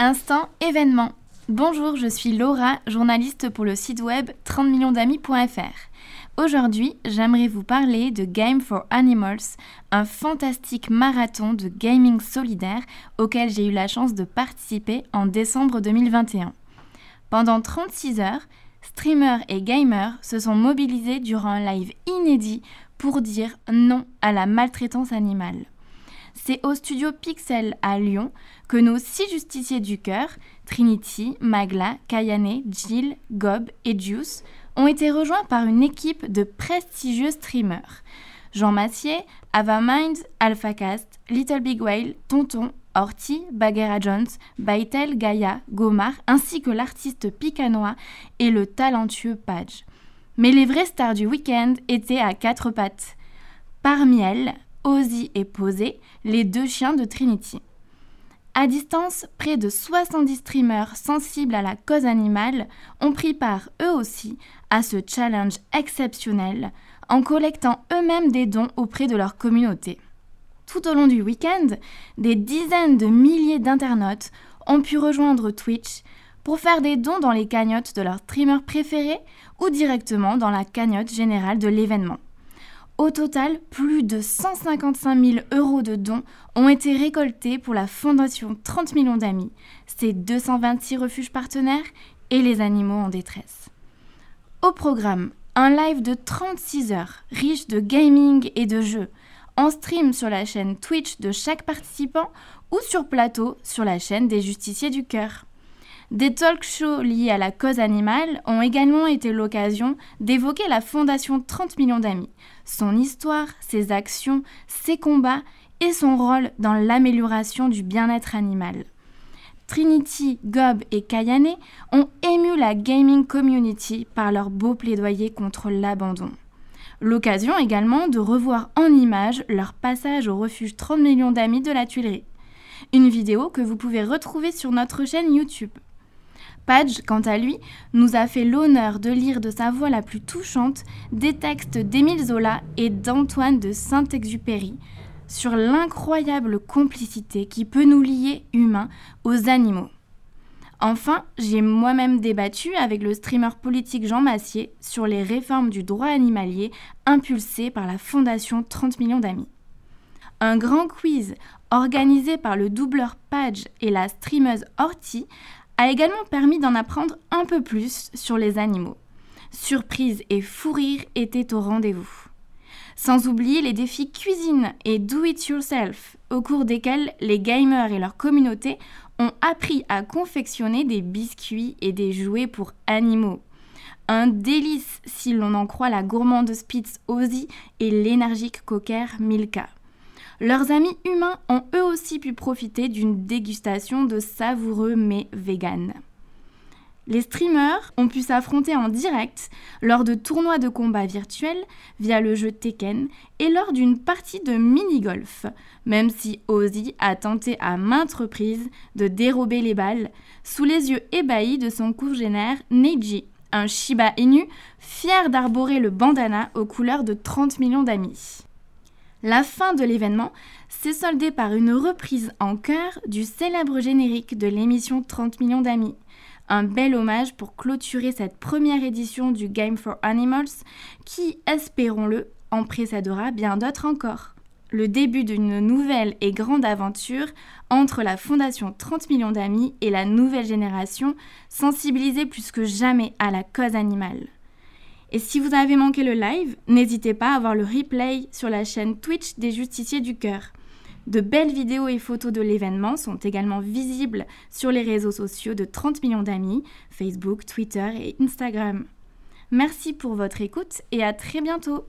Instant événement. Bonjour, je suis Laura, journaliste pour le site web 30millionsdamis.fr. Aujourd'hui, j'aimerais vous parler de Game for Animals, un fantastique marathon de gaming solidaire auquel j'ai eu la chance de participer en décembre 2021. Pendant 36 heures, streamers et gamers se sont mobilisés durant un live inédit pour dire non à la maltraitance animale. C'est au studio Pixel à Lyon que nos six justiciers du cœur, Trinity, Magla, Kayane, Jill, Gob et Juice, ont été rejoints par une équipe de prestigieux streamers. Jean Massier, Ava Mind, AlphaCast, Little Big Whale, Tonton, Horty, Bagheera Jones, Baitel, Gaia, Gomar, ainsi que l'artiste Picanois et le talentueux Page. Mais les vraies stars du week-end étaient à quatre pattes. Parmi elles, Ozzy et Posé, les deux chiens de Trinity. À distance, près de 70 streamers sensibles à la cause animale ont pris part eux aussi à ce challenge exceptionnel en collectant eux-mêmes des dons auprès de leur communauté. Tout au long du week-end, des dizaines de milliers d'internautes ont pu rejoindre Twitch pour faire des dons dans les cagnottes de leurs streamers préférés ou directement dans la cagnotte générale de l'événement. Au total, plus de 155 000 euros de dons ont été récoltés pour la Fondation 30 millions d'amis, ses 226 refuges partenaires et les animaux en détresse. Au programme, un live de 36 heures, riche de gaming et de jeux, en stream sur la chaîne Twitch de chaque participant ou sur plateau sur la chaîne des justiciers du cœur. Des talk shows liés à la cause animale ont également été l'occasion d'évoquer la Fondation 30 millions d'amis, son histoire, ses actions, ses combats et son rôle dans l'amélioration du bien-être animal. Trinity, Gob et Kayane ont ému la gaming community par leur beau plaidoyer contre l'abandon. L'occasion également de revoir en images leur passage au refuge 30 millions d'amis de la Tuilerie. Une vidéo que vous pouvez retrouver sur notre chaîne YouTube. Page, quant à lui, nous a fait l'honneur de lire de sa voix la plus touchante des textes d'Émile Zola et d'Antoine de Saint-Exupéry sur l'incroyable complicité qui peut nous lier humains aux animaux. Enfin, j'ai moi-même débattu avec le streamer politique Jean Massier sur les réformes du droit animalier impulsées par la Fondation 30 millions d'amis. Un grand quiz organisé par le doubleur Page et la streameuse Horty a également permis d'en apprendre un peu plus sur les animaux. Surprise et fou rire étaient au rendez-vous. Sans oublier les défis cuisine et do it yourself, au cours desquels les gamers et leur communauté ont appris à confectionner des biscuits et des jouets pour animaux. Un délice si l'on en croit la gourmande Spitz Ozzy et l'énergique cocker Milka. Leurs amis humains ont eux aussi pu profiter d'une dégustation de savoureux mets vegan. Les streamers ont pu s'affronter en direct lors de tournois de combat virtuels via le jeu Tekken et lors d'une partie de mini-golf, même si Ozzy a tenté à maintes reprises de dérober les balles sous les yeux ébahis de son congénère Neji, un Shiba Inu fier d'arborer le bandana aux couleurs de 30 millions d'amis. La fin de l'événement s'est soldée par une reprise en chœur du célèbre générique de l'émission 30 millions d'amis. Un bel hommage pour clôturer cette première édition du Game for Animals qui, espérons-le, en précédera bien d'autres encore. Le début d'une nouvelle et grande aventure entre la Fondation 30 millions d'amis et la nouvelle génération sensibilisée plus que jamais à la cause animale. Et si vous avez manqué le live, n'hésitez pas à voir le replay sur la chaîne Twitch des Justiciers du Cœur. De belles vidéos et photos de l'événement sont également visibles sur les réseaux sociaux de 30 millions d'amis, Facebook, Twitter et Instagram. Merci pour votre écoute et à très bientôt